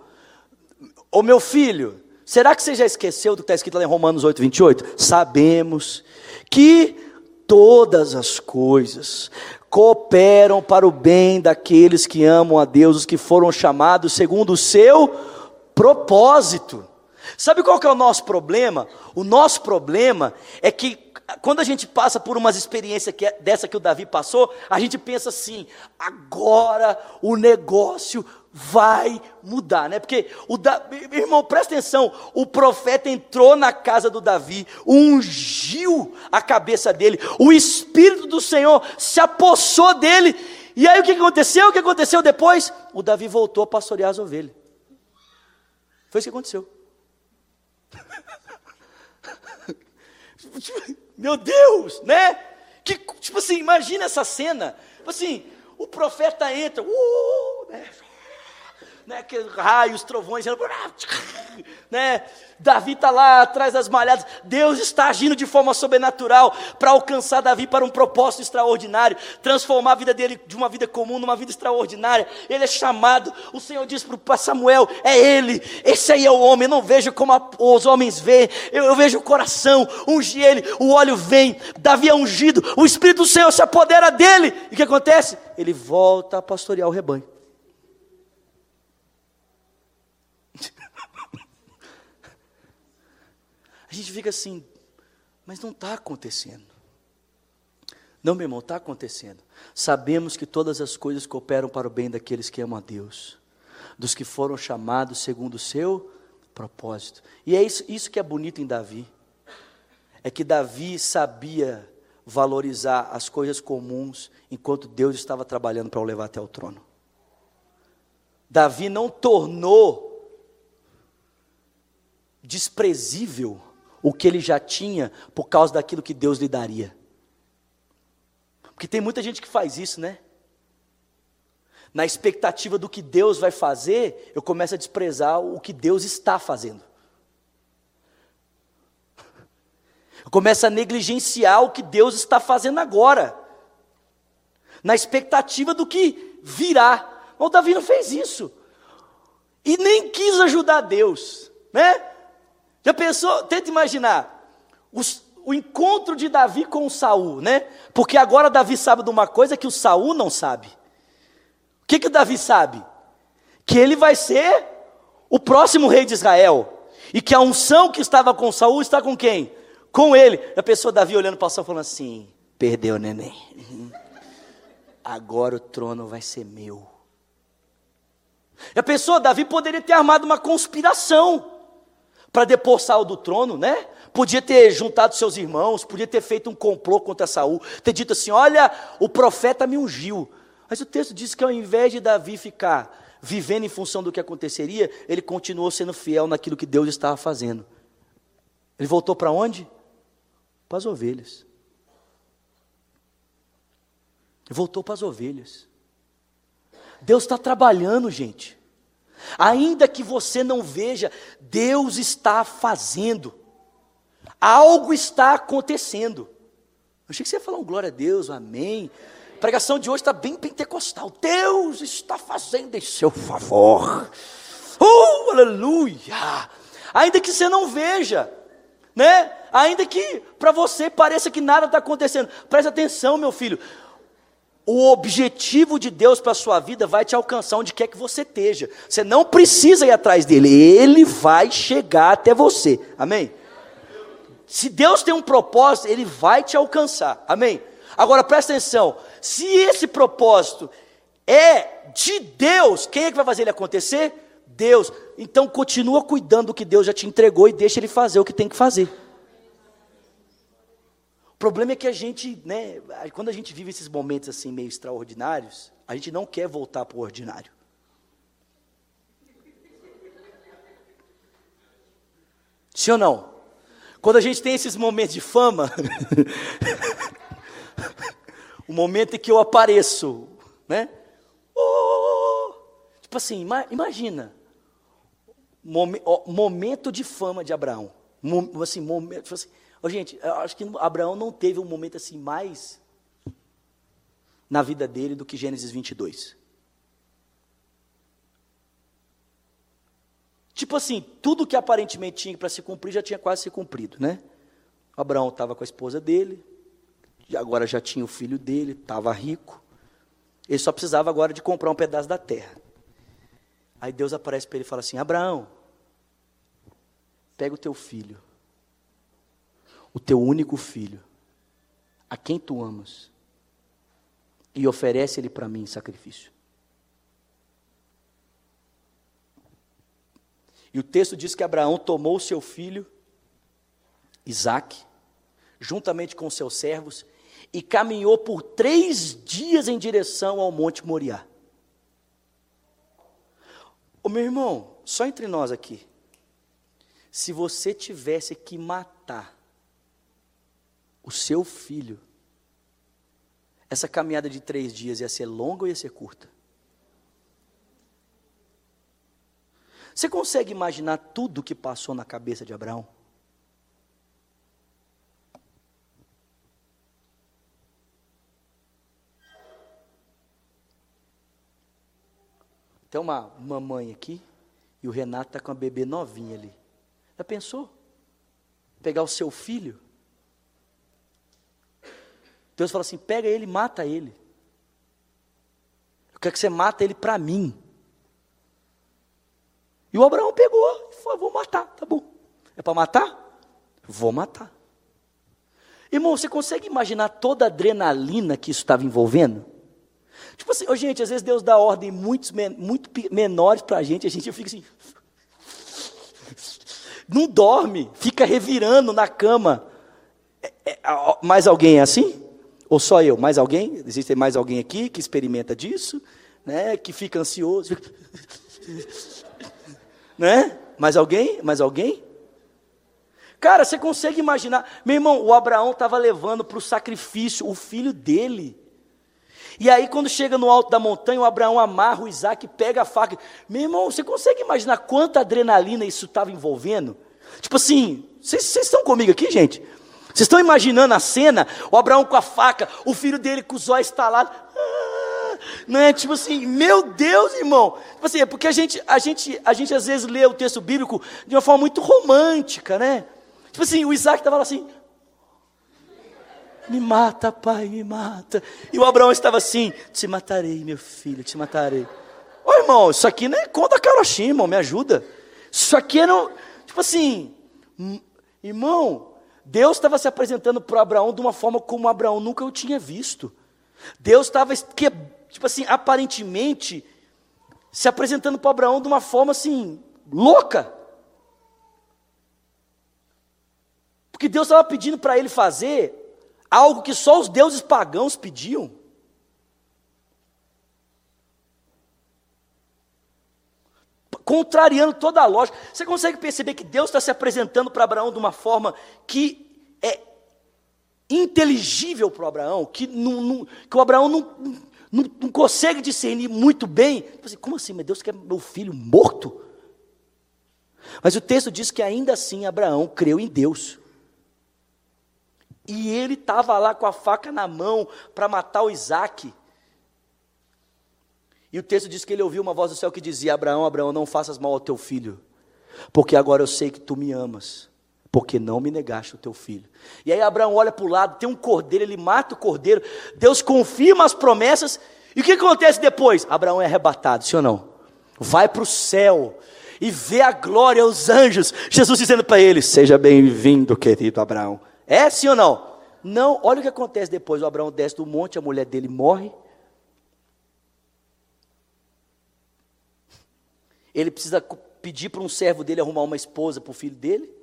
Ô meu filho, será que você já esqueceu do que está escrito lá em Romanos 8, 28? Sabemos que todas as coisas cooperam para o bem daqueles que amam a Deus, os que foram chamados segundo o seu propósito. Sabe qual que é o nosso problema? O nosso problema é que quando a gente passa por umas experiências que é dessa que o Davi passou, a gente pensa assim: agora o negócio vai mudar, né? Porque o da... irmão, presta atenção, o profeta entrou na casa do Davi, ungiu a cabeça dele, o espírito do Senhor se apossou dele. E aí o que aconteceu? O que aconteceu depois? O Davi voltou a pastorear as ovelhas. Foi isso que aconteceu. Meu Deus, né? Que, tipo assim, imagina essa cena. Tipo assim, o profeta entra, uh, né? Né, aqueles raios, trovões, né, Davi está lá atrás das malhadas, Deus está agindo de forma sobrenatural para alcançar Davi para um propósito extraordinário, transformar a vida dele de uma vida comum numa vida extraordinária. Ele é chamado, o Senhor diz para Samuel: é ele, esse aí é o homem. Eu não vejo como a, os homens veem, eu, eu vejo o coração, unge ele, o óleo vem, Davi é ungido, o Espírito do Senhor se apodera dele. E o que acontece? Ele volta a pastorear o rebanho. Gente fica assim, mas não está acontecendo. Não, meu irmão, está acontecendo. Sabemos que todas as coisas cooperam para o bem daqueles que amam a Deus, dos que foram chamados segundo o seu propósito. E é isso, isso que é bonito em Davi. É que Davi sabia valorizar as coisas comuns enquanto Deus estava trabalhando para o levar até o trono. Davi não tornou desprezível o que ele já tinha por causa daquilo que Deus lhe daria. Porque tem muita gente que faz isso, né? Na expectativa do que Deus vai fazer, eu começo a desprezar o que Deus está fazendo. Eu começo a negligenciar o que Deus está fazendo agora. Na expectativa do que virá. O Davi não fez isso. E nem quis ajudar Deus, né? Já pensou? Tenta imaginar os, o encontro de Davi com o Saul, né? Porque agora Davi sabe de uma coisa que o Saul não sabe. O que que Davi sabe? Que ele vai ser o próximo rei de Israel, e que a unção que estava com Saul está com quem? Com ele. A pessoa Davi olhando para Saul falando assim: perdeu, neném. Agora o trono vai ser meu. E a pessoa, Davi, poderia ter armado uma conspiração para depor Saul do trono, né? Podia ter juntado seus irmãos, podia ter feito um complô contra Saul, ter dito assim: olha, o profeta me ungiu. Mas o texto diz que ao invés de Davi ficar vivendo em função do que aconteceria, ele continuou sendo fiel naquilo que Deus estava fazendo. Ele voltou para onde? Para as ovelhas. Ele voltou para as ovelhas. Deus está trabalhando, gente. Ainda que você não veja, Deus está fazendo. Algo está acontecendo. Eu achei que você ia falar um glória a Deus, um amém. A pregação de hoje está bem pentecostal. Deus está fazendo em seu favor. Oh, aleluia! Ainda que você não veja, né? Ainda que para você pareça que nada está acontecendo. Preste atenção, meu filho. O objetivo de Deus para a sua vida vai te alcançar onde quer que você esteja. Você não precisa ir atrás dele, ele vai chegar até você. Amém? Se Deus tem um propósito, ele vai te alcançar. Amém? Agora presta atenção: se esse propósito é de Deus, quem é que vai fazer ele acontecer? Deus. Então continua cuidando do que Deus já te entregou e deixa ele fazer o que tem que fazer. O problema é que a gente, né, quando a gente vive esses momentos assim meio extraordinários, a gente não quer voltar para o ordinário. Sim ou não? Quando a gente tem esses momentos de fama, o momento em que eu apareço, né? Oh, tipo assim, imagina, momento de fama de Abraão, assim, momento, tipo assim, oh, gente, eu acho que Abraão não teve um momento assim mais na vida dele do que Gênesis 22. Tipo assim, tudo que aparentemente tinha para se cumprir já tinha quase se cumprido, né? Abraão estava com a esposa dele, agora já tinha o filho dele, estava rico. Ele só precisava agora de comprar um pedaço da terra. Aí Deus aparece para ele e fala assim: Abraão, pega o teu filho, o teu único filho, a quem tu amas, e oferece ele para mim em sacrifício. E o texto diz que Abraão tomou o seu filho, Isaque, juntamente com seus servos, e caminhou por três dias em direção ao Monte Moriá. Ô meu irmão, só entre nós aqui. Se você tivesse que matar o seu filho, essa caminhada de três dias ia ser longa ou ia ser curta? Você consegue imaginar tudo o que passou na cabeça de Abraão? Tem uma mamãe aqui e o Renato está com a bebê novinha ali. Já pensou? Pegar o seu filho? Deus fala assim: pega ele mata ele. Eu quero que você mata ele para mim. E o Abraão pegou e falou: vou matar, tá bom. É para matar? Vou matar. Irmão, você consegue imaginar toda a adrenalina que isso estava envolvendo? Tipo assim, oh, gente, às vezes Deus dá ordem muito, muito menores para a gente, a gente fica assim. Não dorme, fica revirando na cama. É, é, mais alguém é assim? Ou só eu? Mais alguém? Existe mais alguém aqui que experimenta disso? Né? Que fica ansioso? né? Mais alguém? Mais alguém? Cara, você consegue imaginar? Meu irmão, o Abraão estava levando para o sacrifício o filho dele. E aí, quando chega no alto da montanha, o Abraão amarra o Isaac, pega a faca. Meu irmão, você consegue imaginar quanta adrenalina isso estava envolvendo? Tipo assim, vocês estão comigo aqui, gente? Vocês estão imaginando a cena? O Abraão com a faca, o filho dele com os olhos estalados. Ah, né? Tipo assim, meu Deus, irmão. Tipo assim, é porque a gente, a, gente, a gente às vezes lê o texto bíblico de uma forma muito romântica, né? Tipo assim, o Isaac estava lá assim, me mata, pai, me mata. E o Abraão estava assim: Te matarei, meu filho, te matarei. Ô irmão, isso aqui não é conta Karoshima, me ajuda. Isso aqui era, tipo assim, irmão, Deus estava se apresentando para Abraão de uma forma como Abraão nunca o tinha visto. Deus estava, tipo assim, aparentemente, se apresentando para Abraão de uma forma assim, louca. Porque Deus estava pedindo para ele fazer algo que só os deuses pagãos pediam. Contrariando toda a lógica. Você consegue perceber que Deus está se apresentando para Abraão de uma forma que é inteligível para o Abraão, que, não, não, que o Abraão não, não, não, consegue discernir muito bem. Tipo assim, como assim? Mas Deus quer meu filho morto? Mas o texto diz que ainda assim Abraão creu em Deus. E ele estava lá com a faca na mão para matar o Isaac. E o texto diz que ele ouviu uma voz do céu que dizia: Abraão, Abraão, não faças mal ao teu filho, porque agora eu sei que tu me amas, porque não me negaste o teu filho. E aí Abraão olha para o lado, tem um cordeiro, ele mata o cordeiro, Deus confirma as promessas, e o que acontece depois? Abraão é arrebatado, sim ou não? Vai para o céu e vê a glória, os anjos, Jesus dizendo para ele: Seja bem-vindo, querido Abraão. É sim ou não? Não, olha o que acontece depois. O Abraão desce do monte, a mulher dele morre. Ele precisa pedir para um servo dele arrumar uma esposa para o filho dele.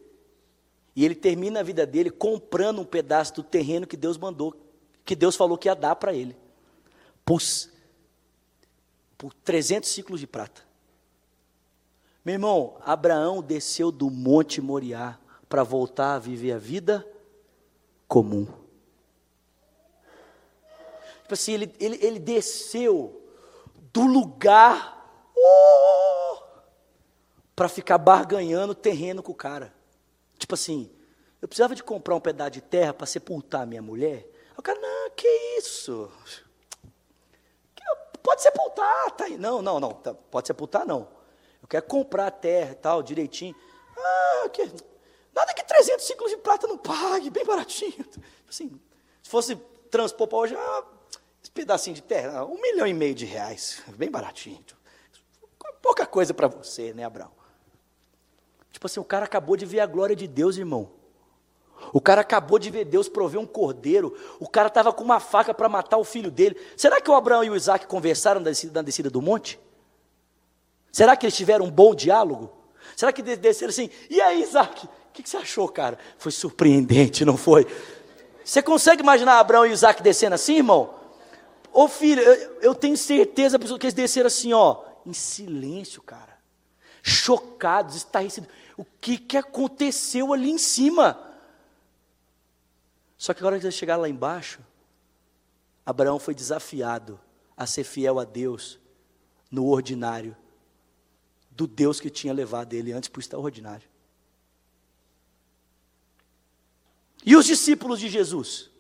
E ele termina a vida dele comprando um pedaço do terreno que Deus mandou, que Deus falou que ia dar para ele. Por, por 300 ciclos de prata. Meu irmão, Abraão desceu do Monte Moriá para voltar a viver a vida comum. Tipo assim, ele, ele, ele desceu do lugar uh, para ficar barganhando terreno com o cara. Tipo assim, eu precisava de comprar um pedaço de terra para sepultar minha mulher. O cara, não, que isso? Pode sepultar, tá aí. Não, não, não, tá, pode sepultar não. Eu quero comprar a terra e tal, direitinho. Ah, que, Nada que 300 ciclos de prata não pague, bem baratinho. Assim, se fosse transpor para hoje, ah, esse pedacinho de terra, um milhão e meio de reais, bem baratinho. Pouca coisa para você, né, Abraão? Tipo assim, o cara acabou de ver a glória de Deus, irmão. O cara acabou de ver Deus prover um cordeiro. O cara estava com uma faca para matar o filho dele. Será que o Abraão e o Isaac conversaram na descida, na descida do monte? Será que eles tiveram um bom diálogo? Será que desceram assim? E aí, Isaac? que, que você achou, cara? Foi surpreendente, não foi? Você consegue imaginar Abraão e Isaac descendo assim, irmão? Ô filho, eu, eu tenho certeza que eles desceram assim, ó, em silêncio, cara. Chocados, estarrecidos. O que, que aconteceu ali em cima? Só que agora que eles chegaram lá embaixo, Abraão foi desafiado a ser fiel a Deus no ordinário, do Deus que tinha levado ele antes para o extraordinário. E os discípulos de Jesus?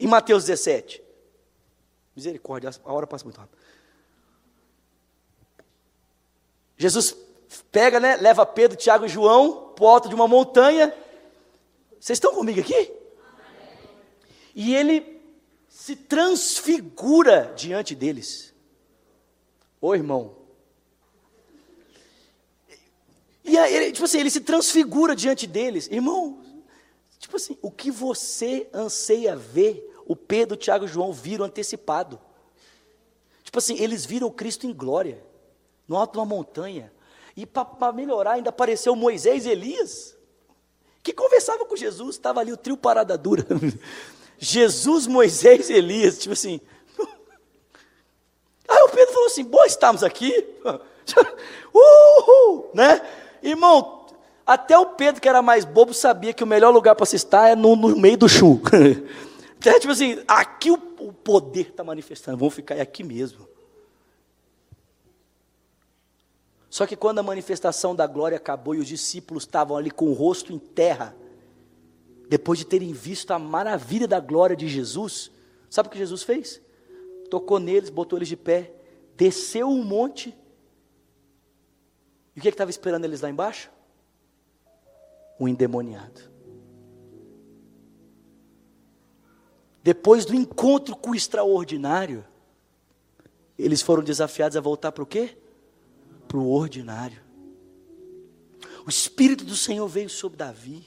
Em Mateus 17. Misericórdia, a hora passa muito rápido. Jesus pega, né, leva Pedro, Tiago e João para alto de uma montanha. Vocês estão comigo aqui? E ele se transfigura diante deles. Ô irmão. E aí, ele, tipo assim, ele se transfigura diante deles. Irmão, Tipo assim, o que você anseia ver, o Pedro, Tiago e João viram antecipado. Tipo assim, eles viram Cristo em glória, no alto de uma montanha. E para melhorar, ainda apareceu Moisés e Elias, que conversava com Jesus, estava ali o trio parada dura. Jesus, Moisés e Elias, tipo assim. Aí o Pedro falou assim: Boa, estamos aqui. Uhul, né? Irmão, até o Pedro, que era mais bobo, sabia que o melhor lugar para se estar é no, no meio do chu. tipo assim, aqui o, o poder está manifestando, vamos ficar aqui mesmo. Só que quando a manifestação da glória acabou e os discípulos estavam ali com o rosto em terra, depois de terem visto a maravilha da glória de Jesus, sabe o que Jesus fez? Tocou neles, botou eles de pé, desceu um monte. E o que estava esperando eles lá embaixo? o endemoniado. Depois do encontro com o extraordinário, eles foram desafiados a voltar para o quê? Para o ordinário. O Espírito do Senhor veio sobre Davi.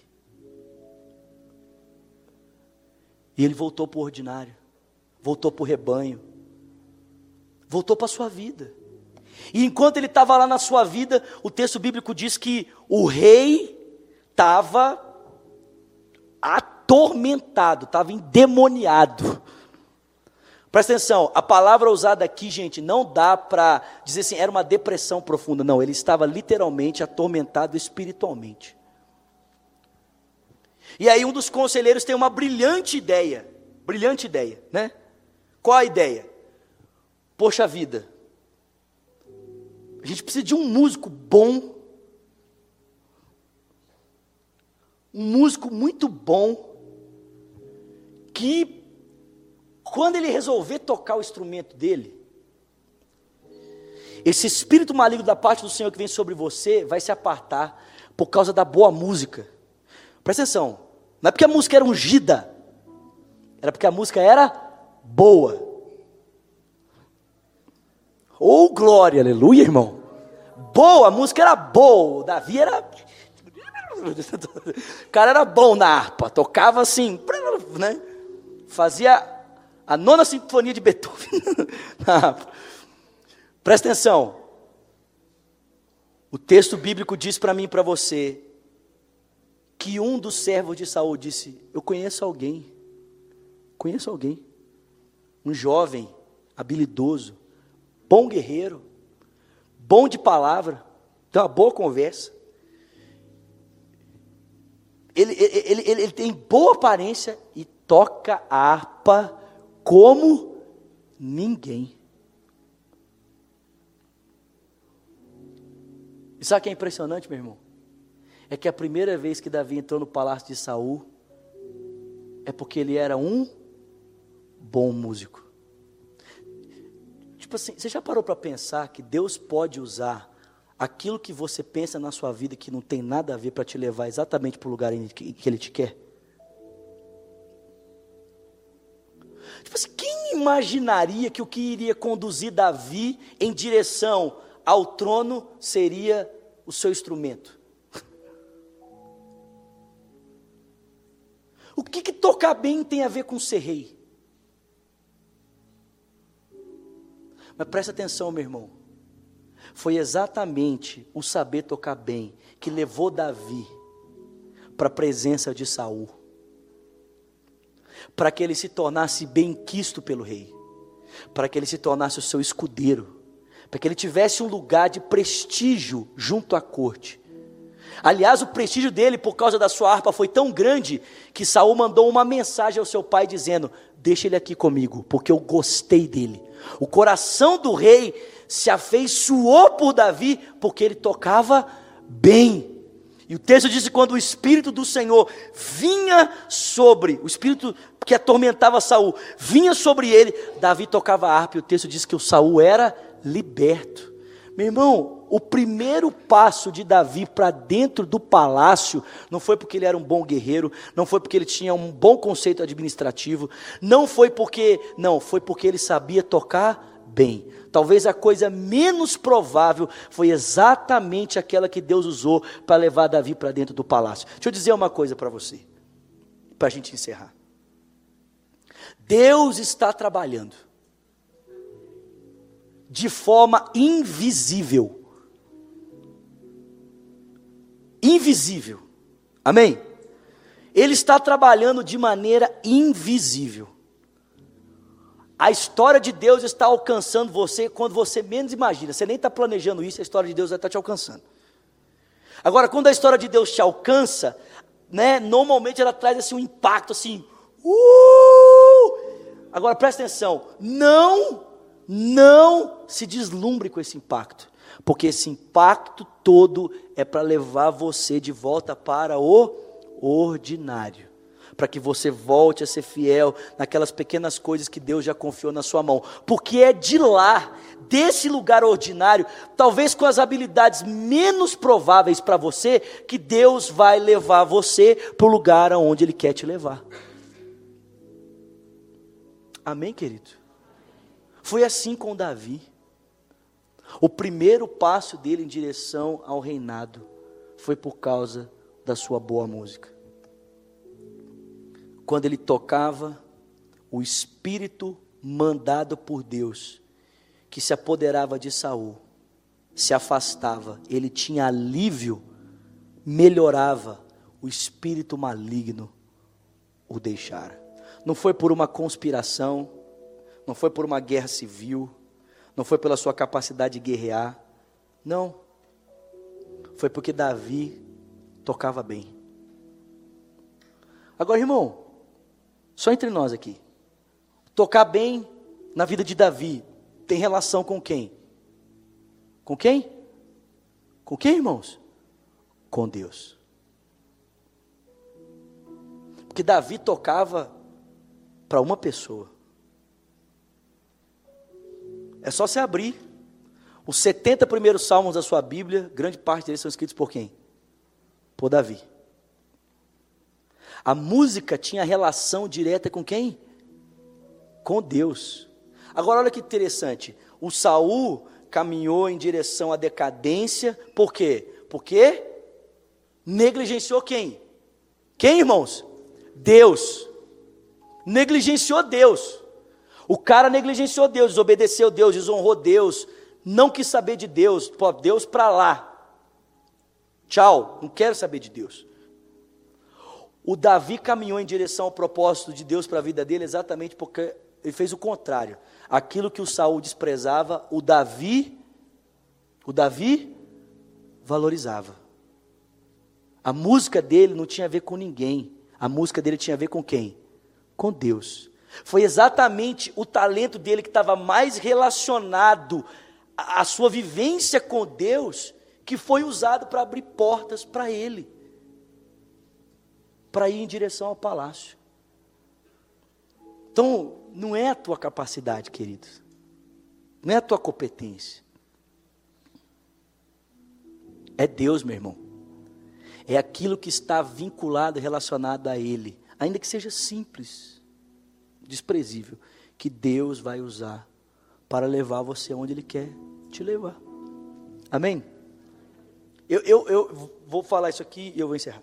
E ele voltou para o ordinário, voltou para o rebanho, voltou para a sua vida. E enquanto ele estava lá na sua vida, o texto bíblico diz que o rei estava atormentado, estava endemoniado. Presta atenção, a palavra usada aqui, gente, não dá para dizer assim, era uma depressão profunda. Não, ele estava literalmente atormentado espiritualmente. E aí um dos conselheiros tem uma brilhante ideia, brilhante ideia, né? Qual a ideia? Poxa vida, a gente precisa de um músico bom, um músico muito bom, que quando ele resolver tocar o instrumento dele, esse espírito maligno da parte do Senhor que vem sobre você vai se apartar por causa da boa música. Presta atenção, não é porque a música era ungida, era porque a música era boa. Ou oh, glória, aleluia, irmão. Boa, a música era boa. Davi era. O cara era bom na harpa, tocava assim, né? Fazia a nona sinfonia de Beethoven harpa. Presta atenção. O texto bíblico diz para mim e para você que um dos servos de Saul disse: Eu conheço alguém, conheço alguém, um jovem, habilidoso, bom guerreiro, bom de palavra, tem uma boa conversa. Ele, ele, ele, ele tem boa aparência e toca a harpa como ninguém. E sabe o que é impressionante, meu irmão? é que a primeira vez que Davi entrou no palácio de Saul é porque ele era um bom músico. Tipo assim, você já parou para pensar que Deus pode usar aquilo que você pensa na sua vida que não tem nada a ver para te levar exatamente para o lugar em que, Ele te quer? Tipo assim, quem imaginaria que o que iria conduzir Davi em direção ao trono seria o seu instrumento? O que, que tocar bem tem a ver com ser rei? Mas presta atenção, meu irmão. Foi exatamente o saber tocar bem que levou Davi para a presença de Saul. Para que ele se tornasse bem quisto pelo rei. Para que ele se tornasse o seu escudeiro. Para que ele tivesse um lugar de prestígio junto à corte. Aliás, o prestígio dele por causa da sua harpa foi tão grande que Saul mandou uma mensagem ao seu pai dizendo: "Deixa ele aqui comigo, porque eu gostei dele". O coração do rei se afeiçoou por Davi porque ele tocava bem. E o texto diz que quando o espírito do Senhor vinha sobre, o espírito que atormentava Saul, vinha sobre ele, Davi tocava harpa e o texto diz que o Saul era liberto. Meu irmão, o primeiro passo de Davi para dentro do palácio não foi porque ele era um bom guerreiro, não foi porque ele tinha um bom conceito administrativo, não foi porque, não, foi porque ele sabia tocar bem. Talvez a coisa menos provável foi exatamente aquela que Deus usou para levar Davi para dentro do palácio. Deixa eu dizer uma coisa para você, para a gente encerrar. Deus está trabalhando de forma invisível invisível. Amém? Ele está trabalhando de maneira invisível. A história de Deus está alcançando você quando você menos imagina. Você nem está planejando isso, a história de Deus estar te alcançando. Agora, quando a história de Deus te alcança, né, normalmente ela traz assim, um impacto assim. Uh! Agora presta atenção, não, não se deslumbre com esse impacto porque esse impacto todo é para levar você de volta para o ordinário, para que você volte a ser fiel naquelas pequenas coisas que Deus já confiou na sua mão, porque é de lá, desse lugar ordinário, talvez com as habilidades menos prováveis para você, que Deus vai levar você para o lugar aonde Ele quer te levar. Amém, querido? Foi assim com Davi. O primeiro passo dele em direção ao reinado foi por causa da sua boa música. Quando ele tocava, o espírito mandado por Deus, que se apoderava de Saul, se afastava, ele tinha alívio, melhorava, o espírito maligno o deixara. Não foi por uma conspiração, não foi por uma guerra civil, não foi pela sua capacidade de guerrear, não. Foi porque Davi tocava bem. Agora, irmão, só entre nós aqui. Tocar bem na vida de Davi tem relação com quem? Com quem? Com quem, irmãos? Com Deus. Porque Davi tocava para uma pessoa. É só você abrir. Os 70 primeiros salmos da sua Bíblia, grande parte deles são escritos por quem? Por Davi. A música tinha relação direta com quem? Com Deus. Agora olha que interessante. O Saul caminhou em direção à decadência, por quê? Porque negligenciou quem? Quem, irmãos? Deus. Negligenciou Deus. O cara negligenciou Deus, desobedeceu Deus, desonrou Deus, não quis saber de Deus, pô, Deus para lá. Tchau, não quero saber de Deus. O Davi caminhou em direção ao propósito de Deus para a vida dele exatamente porque ele fez o contrário. Aquilo que o Saul desprezava, o Davi, o Davi valorizava. A música dele não tinha a ver com ninguém. A música dele tinha a ver com quem? Com Deus. Foi exatamente o talento dele que estava mais relacionado à sua vivência com Deus que foi usado para abrir portas para ele, para ir em direção ao palácio. Então, não é a tua capacidade, queridos, não é a tua competência, é Deus, meu irmão. É aquilo que está vinculado, relacionado a Ele, ainda que seja simples desprezível que Deus vai usar para levar você aonde Ele quer te levar. Amém? Eu, eu, eu vou falar isso aqui e eu vou encerrar.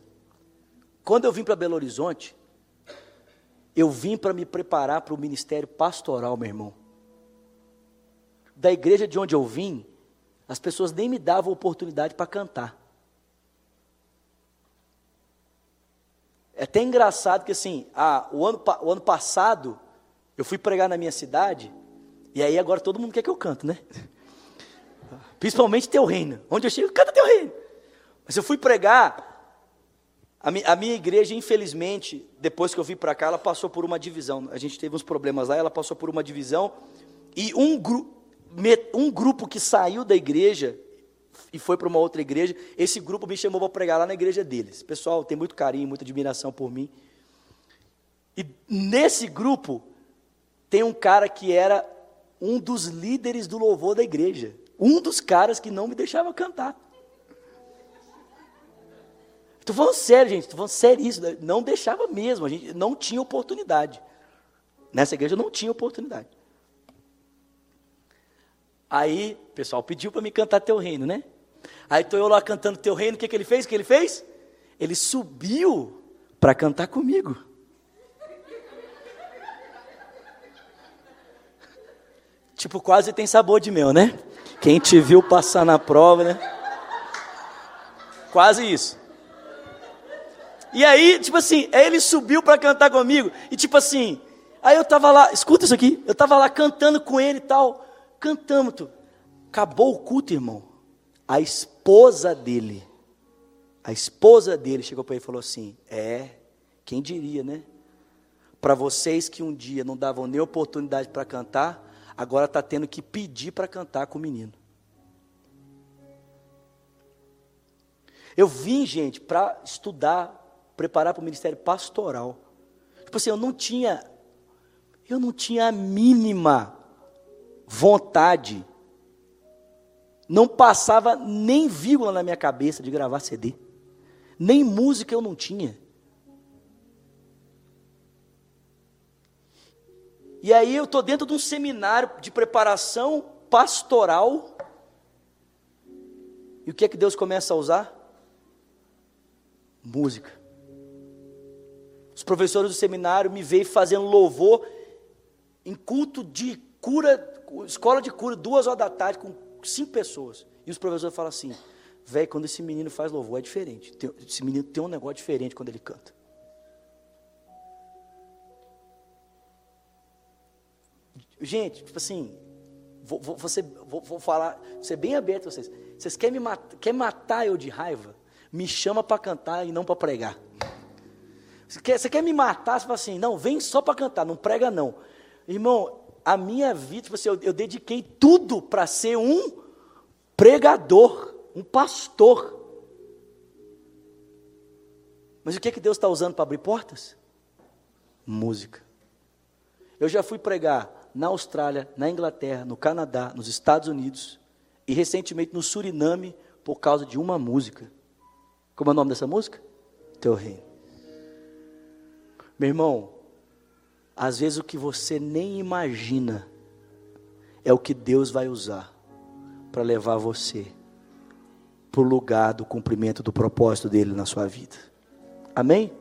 Quando eu vim para Belo Horizonte, eu vim para me preparar para o ministério pastoral, meu irmão. Da igreja de onde eu vim, as pessoas nem me davam oportunidade para cantar. É até engraçado que assim, ah, o, ano, o ano passado eu fui pregar na minha cidade, e aí agora todo mundo quer que eu canto, né? Principalmente teu reino. Onde eu chego, canta teu reino. Mas eu fui pregar, a, mi, a minha igreja, infelizmente, depois que eu vim para cá, ela passou por uma divisão. A gente teve uns problemas lá, ela passou por uma divisão, e um, gru, um grupo que saiu da igreja e foi para uma outra igreja, esse grupo me chamou para pregar lá na igreja deles. Pessoal tem muito carinho, muita admiração por mim. E nesse grupo tem um cara que era um dos líderes do louvor da igreja. Um dos caras que não me deixava cantar. Estou falando sério, gente, estou falando sério isso. Não deixava mesmo, a gente não tinha oportunidade. Nessa igreja não tinha oportunidade. Aí, o pessoal pediu para me cantar Teu Reino, né? Aí estou eu lá cantando Teu Reino, o que, que ele fez? O que ele fez? Ele subiu para cantar comigo. Tipo, quase tem sabor de mel, né? Quem te viu passar na prova, né? Quase isso. E aí, tipo assim, ele subiu para cantar comigo. E tipo assim, aí eu tava lá, escuta isso aqui, eu tava lá cantando com ele e tal. Cantamos. Tu. Acabou o culto, irmão a esposa dele, a esposa dele chegou para ele e falou assim: É, quem diria, né? Para vocês que um dia não davam nem oportunidade para cantar, agora está tendo que pedir para cantar com o menino. Eu vim, gente, para estudar, preparar para o ministério pastoral. Tipo assim, eu não tinha, eu não tinha a mínima vontade não passava nem vírgula na minha cabeça de gravar CD. Nem música eu não tinha. E aí eu estou dentro de um seminário de preparação pastoral. E o que é que Deus começa a usar? Música. Os professores do seminário me veem fazendo louvor em culto de cura, escola de cura, duas horas da tarde, com cinco pessoas. E os professores falam assim: velho, quando esse menino faz louvor é diferente. Esse menino tem um negócio diferente quando ele canta. Gente, tipo assim, vou, vou, vou, vou falar, vou ser bem aberto a vocês. Vocês querem me matar, quer matar eu de raiva? Me chama para cantar e não para pregar. Você quer, você quer me matar? Você fala assim, não, vem só para cantar, não prega não. Irmão, a minha vida, tipo assim, eu, eu dediquei tudo para ser um pregador, um pastor. Mas o que, é que Deus está usando para abrir portas? Música. Eu já fui pregar na Austrália, na Inglaterra, no Canadá, nos Estados Unidos e recentemente no Suriname por causa de uma música. Como é o nome dessa música? Teu reino. Meu irmão, às vezes o que você nem imagina é o que Deus vai usar para levar você para o lugar do cumprimento do propósito dele na sua vida. Amém?